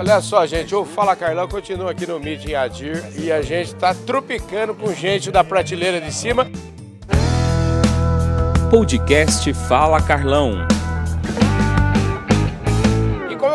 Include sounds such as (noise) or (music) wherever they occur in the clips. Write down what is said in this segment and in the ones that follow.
Olha só, gente, o Fala Carlão continua aqui no Meeting Adir e a gente tá tropicando com gente da prateleira de cima. Podcast Fala Carlão.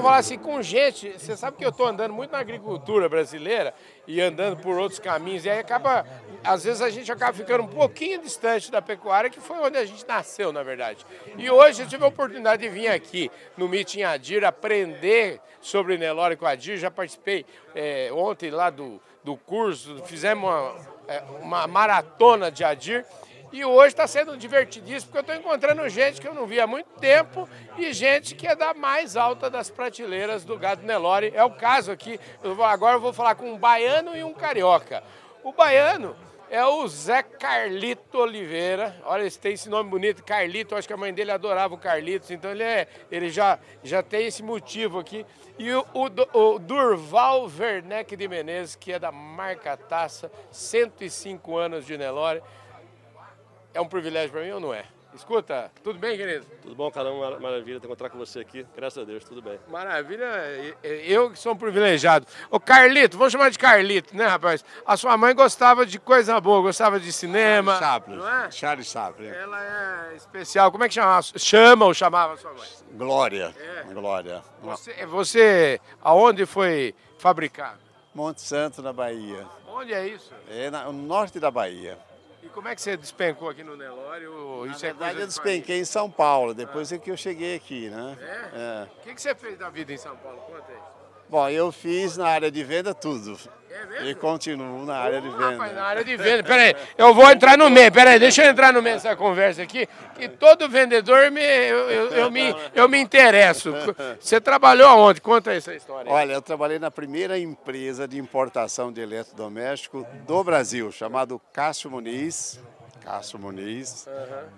Eu falo assim, com gente, você sabe que eu tô andando muito na agricultura brasileira e andando por outros caminhos, e aí acaba, às vezes a gente acaba ficando um pouquinho distante da pecuária, que foi onde a gente nasceu, na verdade. E hoje eu tive a oportunidade de vir aqui no Meeting Adir aprender sobre Nelore com Adir, já participei é, ontem lá do, do curso, fizemos uma, é, uma maratona de Adir, e hoje está sendo divertidíssimo, porque eu estou encontrando gente que eu não via há muito tempo e gente que é da mais alta das prateleiras do gado Nelore. É o caso aqui, eu agora eu vou falar com um baiano e um carioca. O baiano é o Zé Carlito Oliveira. Olha, ele tem esse nome bonito, Carlito. Acho que a mãe dele adorava o Carlitos, então ele, é, ele já, já tem esse motivo aqui. E o, o, o Durval Werneck de Menezes, que é da marca Taça, 105 anos de Nelore. É um privilégio para mim ou não é? Escuta, tudo bem, querido? Tudo bom, caramba, maravilha te encontrar com você aqui. Graças a Deus, tudo bem. Maravilha, eu que sou um privilegiado. Ô Carlito, vamos chamar de Carlito, né, rapaz? A sua mãe gostava de coisa boa, gostava de cinema. Charles Chaplin. Não é? Charles Chaplin. Ela é especial. Como é que chamava? Chama ou chamava a sua mãe? Glória. É. Glória. Você, você, aonde foi fabricado? Monte Santo, na Bahia. Onde é isso? É no norte da Bahia. E como é que você despencou aqui no Na Isso é verdade, eu de despenquei em São Paulo, depois é que eu cheguei aqui, né? É? É. O que, que você fez da vida em São Paulo? Conta aí. Bom, eu fiz na área de venda tudo. É mesmo? E continuo na área de Ô, Rapaz, na venda. área de venda. Peraí, eu vou entrar no meio. Peraí, deixa eu entrar no meio dessa conversa aqui. Que todo vendedor me, eu, eu, eu me, eu me interesso. Você trabalhou aonde? Conta essa história. aí. Olha, eu trabalhei na primeira empresa de importação de eletrodoméstico do Brasil, chamado Cássio Muniz. Cássio Muniz,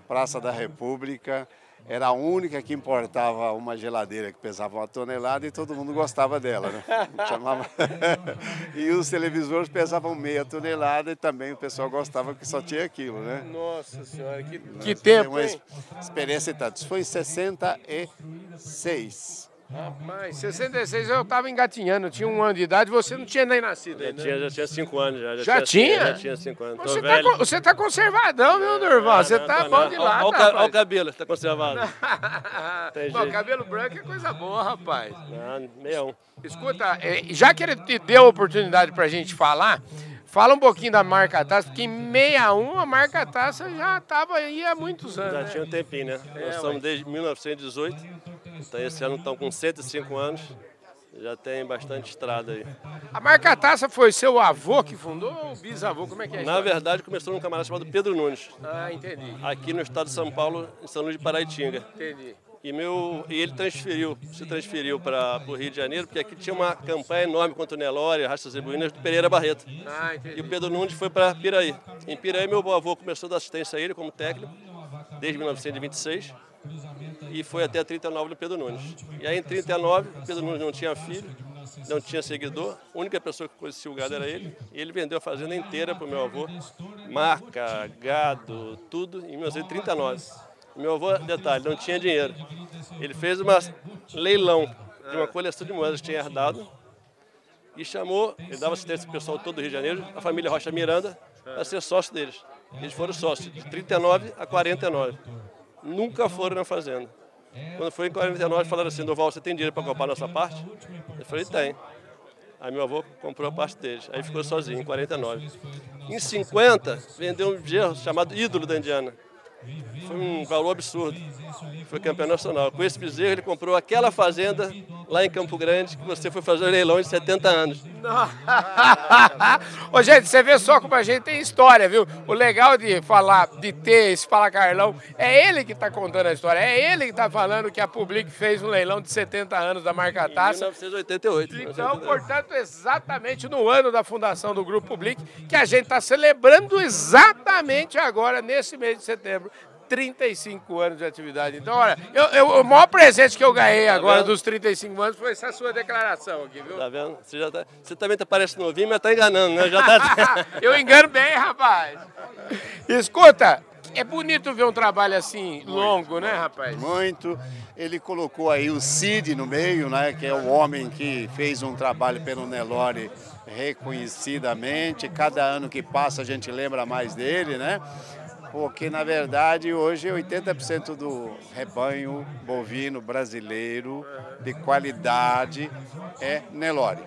Praça da República. Era a única que importava uma geladeira que pesava uma tonelada e todo mundo gostava dela, né? (laughs) Chamava... (laughs) e os televisores pesavam meia tonelada e também o pessoal gostava porque só tinha aquilo, né? Nossa senhora, que, que tempo, uma hein? experiência e tanto. Isso foi em 66. Rapaz, 66 eu tava engatinhando, eu tinha um ano de idade, você não tinha nem nascido Já ainda. tinha, já tinha cinco anos. Já, Já tinha? Já tinha cinco anos. Tô Você tá, você tá conservadão, viu, Durval? Você Não, tá bom não. de Olha- lado, olha o o cabelo, tá conservado. (laughs) Bom, jeito. cabelo branco é coisa boa, rapaz. Não, meia um. Escuta, é, já que ele te deu a oportunidade pra gente falar, fala um pouquinho da marca Taça, porque em 61 a marca Taça já estava aí há muitos anos. Já né? tinha um tempinho, né? É, Nós somos desde 1918. Então esse ano estão com 105 anos. Já tem bastante estrada aí. A marca Taça foi seu avô que fundou ou bisavô? Como é que é isso? Na verdade, começou num camarada chamado Pedro Nunes, Ah, entendi, aqui no estado de São Paulo, em São Luís de Paraitinga. entendi. E, meu, e ele transferiu, se transferiu para o Rio de Janeiro, porque aqui tinha uma campanha enorme contra o Nelore, Rastas e Buínas, do Pereira Barreto. Ah, E o Pedro Nunes foi para Piraí. Em Piraí, meu avô começou a dar assistência a ele como técnico, desde 1926, e foi até 39 no Pedro Nunes. E aí, em 39, o Pedro Nunes não tinha filho, não tinha seguidor, a única pessoa que conhecia o gado era ele, e ele vendeu a fazenda inteira para o meu avô, marca, gado, tudo, em 1939. Meu avô, detalhe, não tinha dinheiro. Ele fez uma leilão de uma coleção de moedas que tinha herdado, e chamou, ele dava assistência para o pessoal todo do Rio de Janeiro, a família Rocha Miranda, para ser sócio deles. Eles foram sócios de 39 a 49. Nunca foram na fazenda. Quando foi em 49, falaram assim, Doval, você tem dinheiro para comprar a nossa parte? Eu falei, tem. Aí meu avô comprou a parte deles. Aí ficou sozinho, em 49. Em 50, vendeu um gerro chamado Ídolo da Indiana. Foi um valor absurdo. Foi campeão nacional. Com esse bezerro, ele comprou aquela fazenda lá em Campo Grande, que você foi fazer o leilão de 70 anos. (laughs) Ô, gente, você vê só como a gente tem história, viu? O legal de falar, de ter esse Fala Carlão, é ele que tá contando a história. É ele que tá falando que a Public fez um leilão de 70 anos da marca Em Taça. 1988. Então, portanto, exatamente no ano da fundação do Grupo Public, que a gente está celebrando exatamente agora, nesse mês de setembro, 35 anos de atividade. Então, olha, eu, eu- o maior presente que eu ganhei agora vendo? dos 35 anos foi essa sua declaração aqui, viu? Tá vendo? Você, já tá, você também tá parecendo novinho, mas tá enganando, né? Já tá... (laughs) eu engano bem, rapaz. Escuta, é bonito ver um trabalho assim, longo, né, rapaz? Muito. Ele colocou aí o Cid no meio, né? Que é o homem que fez um trabalho pelo Nelore reconhecidamente. Cada ano que passa a gente lembra mais dele, né? Porque, na verdade, hoje 80% do rebanho bovino brasileiro de qualidade é Nelore.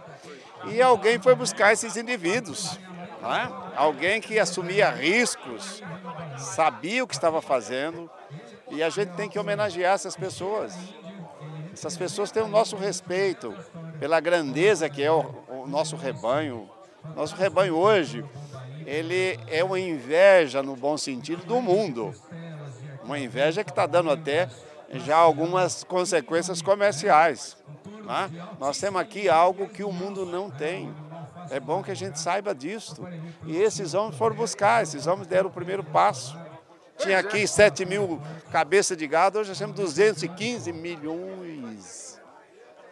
E alguém foi buscar esses indivíduos. Né? Alguém que assumia riscos, sabia o que estava fazendo, e a gente tem que homenagear essas pessoas. Essas pessoas têm o nosso respeito pela grandeza que é o, o nosso rebanho. Nosso rebanho hoje, ele é uma inveja no bom sentido do mundo. Uma inveja que está dando até já algumas consequências comerciais. Né? Nós temos aqui algo que o mundo não tem. É bom que a gente saiba disso. E esses homens foram buscar, esses homens deram o primeiro passo. Tinha aqui 7 mil cabeças de gado, hoje nós temos 215 milhões.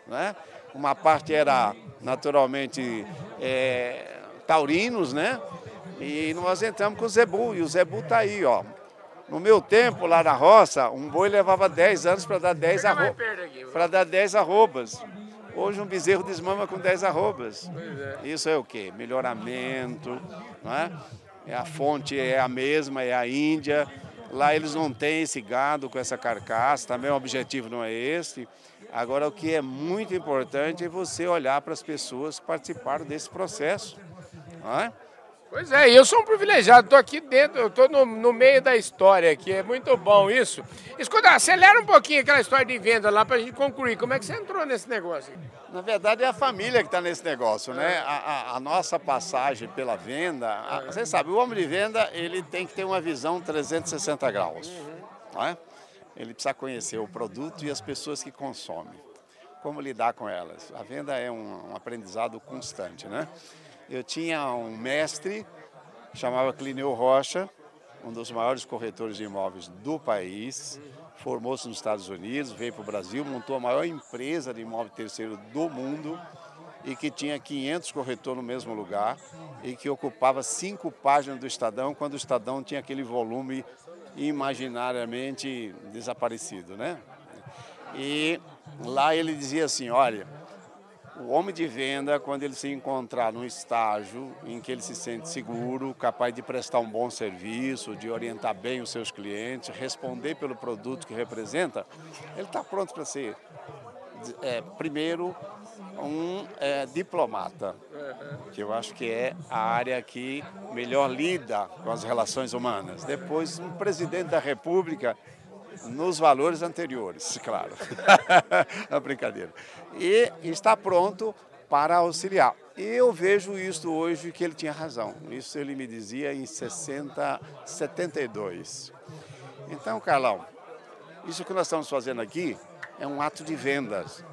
Né? Uma parte era naturalmente é, taurinos, né? E nós entramos com o zebu, e o zebu está aí, ó. No meu tempo, lá na roça, um boi levava 10 anos para dar 10 arro... para dar 10 arrobas. Hoje um bezerro desmama com 10 arrobas. É. Isso é o quê? Melhoramento, não é? é? A fonte é a mesma, é a Índia. Lá eles não têm esse gado com essa carcaça, também o objetivo não é esse. Agora, o que é muito importante é você olhar para as pessoas que participaram desse processo. Não é? Pois é, eu sou um privilegiado, estou aqui dentro, eu estou no, no, meio da história aqui, é muito bom isso. Escuta, acelera um pouquinho aquela história de venda lá para a gente concluir. Como é que você entrou nesse negócio? Na verdade é a família que está nesse negócio, né? A, a, a, nossa passagem pela venda, a, você sabe, o homem de venda ele tem que ter uma visão 360 graus, uhum. não é? Ele precisa conhecer o produto e as pessoas que consomem, como lidar com elas. A venda é um, um aprendizado constante, né? Eu tinha um mestre, chamava Clineu Rocha, um dos maiores corretores de imóveis do país, formou-se nos Estados Unidos, veio para o Brasil, montou a maior empresa de imóvel terceiro do mundo e que tinha 500 corretores no mesmo lugar e que ocupava cinco páginas do Estadão, quando o Estadão tinha aquele volume imaginariamente desaparecido, né? E lá ele dizia assim, olha, o homem de venda, quando ele se encontrar num estágio em que ele se sente seguro, capaz de prestar um bom serviço, de orientar bem os seus clientes, responder pelo produto que representa, ele está pronto para ser, é, primeiro, um é, diplomata, que eu acho que é a área que melhor lida com as relações humanas. Depois, um presidente da República nos valores anteriores, claro. (laughs) uma brincadeira. E está pronto para auxiliar. Eu vejo isso hoje que ele tinha razão. Isso ele me dizia em 60, 72. Então, Carlão, isso que nós estamos fazendo aqui é um ato de vendas.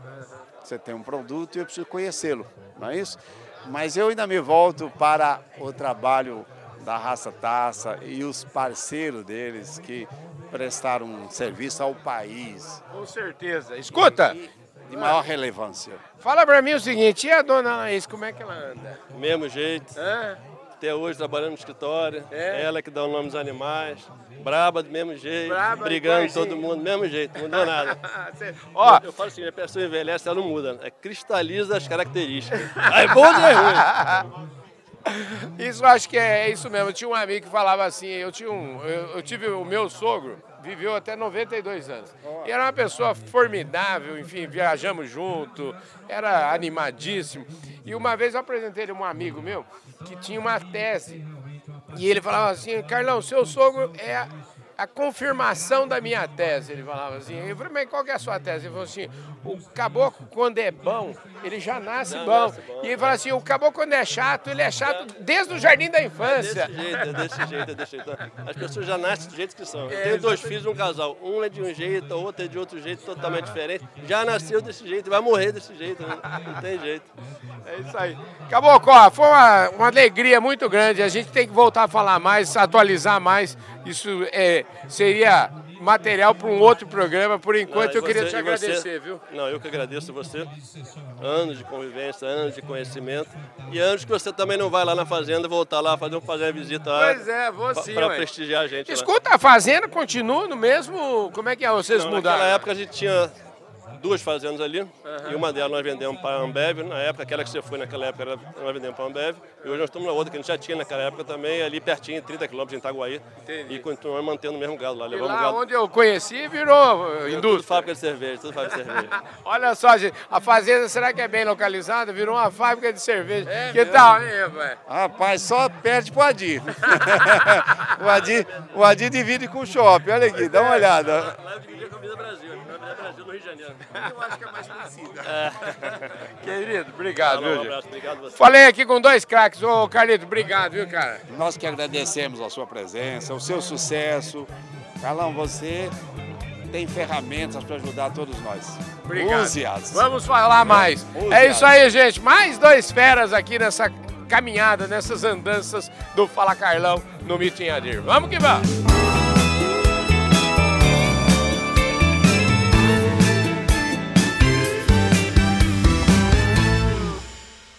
Você tem um produto e eu preciso conhecê-lo, não é isso? Mas eu ainda me volto para o trabalho da Raça Taça e os parceiros deles que prestaram um serviço ao país. Com certeza. Escuta! de maior relevância. Fala pra mim o seguinte, e a dona Anaís, como é que ela anda? Mesmo jeito. Hã? Até hoje trabalhando no escritório. É? Ela que dá o nome dos animais. Braba do mesmo jeito. Braba, brigando todo mundo do mesmo jeito. Não mudou nada. (laughs) Ó, eu, eu, falo assim, a pessoa envelhece, ela não muda. É cristaliza as características. Aí bom ou é ruim? (laughs) (laughs) Isso acho que é, é, isso mesmo. Eu tinha um amigo que falava assim, eu, tinha um, eu, eu tive o meu sogro, viveu até 92 anos. E era uma pessoa formidável, enfim, viajamos junto, era animadíssimo. E uma vez eu apresentei ele um amigo meu que tinha uma tese. E ele falava assim, Carlão, seu sogro é a confirmação da minha tese, ele falava assim. Eu falei, mas qual que é a sua tese? Ele falou assim, o caboclo quando é bom, ele já nasce, Não, bom. nasce bom. E ele fala assim, o caboclo quando é chato, ele é chato desde o jardim da infância. É desse jeito, é desse jeito, é desse jeito. As pessoas já nascem do jeito que são. Eu é, tenho dois filhos, um casal. Um é de um jeito, o outro é de outro jeito, totalmente diferente. Já nasceu desse jeito, vai morrer desse jeito, né? não tem jeito. É isso aí. Caboclo, ó, foi uma, uma alegria muito grande. A gente tem que voltar a falar mais, atualizar mais. Isso é, seria material para um outro programa. Por enquanto, Não, eu queria você- te e agradecer, você- viu? Não, eu que agradeço você. Anos de convivência, anos de conhecimento. E anos que você também não vai lá na fazenda, voltar lá, fazer, fazer uma visita lá. Pois é, vou sim, Para prestigiar a gente. lá. Escuta, a fazenda continua no mesmo. Como é que é? Vocês Não, mudaram? Naquela época a gente tinha duas fazendas ali, e uma delas nós vendemos para a Ambev, na época, aquela que você foi naquela época, nós vendemos para a Ambev, e hoje nós estamos na outra que a gente já tinha naquela época também, ali pertinho, 30 quilômetros em Itaguaí, Entendi. e continuamos mantendo o mesmo gado lá, E levamos lá gado. onde eu conheci virou uh, Tudo indústria. fábrica de cerveja, tudo fábrica de cerveja. (laughs) Olha só, gente, a fazenda será que é bem localizada? Virou uma fábrica de cerveja. É que tal, hein, rapaz? Rapaz, só perde pro Adir. (laughs) o, Adir o Adir divide com o shopping, olha aqui, dá uma olhada. Lá eu dividi com a Vida Brasil, a Vida Eu acho que é mais parecida. (laughs) Querido, obrigado, Um viu, gente? abraço, obrigado você. Falei aqui com dois craques. Ô, Carlito, obrigado, viu, cara? Nós que agradecemos a sua presença, o seu sucesso. Carlão, você tem ferramentas para ajudar todos nós. Obrigado. Vamos falar mais. Use É isso aí, gente. Mais dois feras aqui nessa caminhada, nessas andanças do Fala Carlão no Mitinhadir. Vamos que vamos!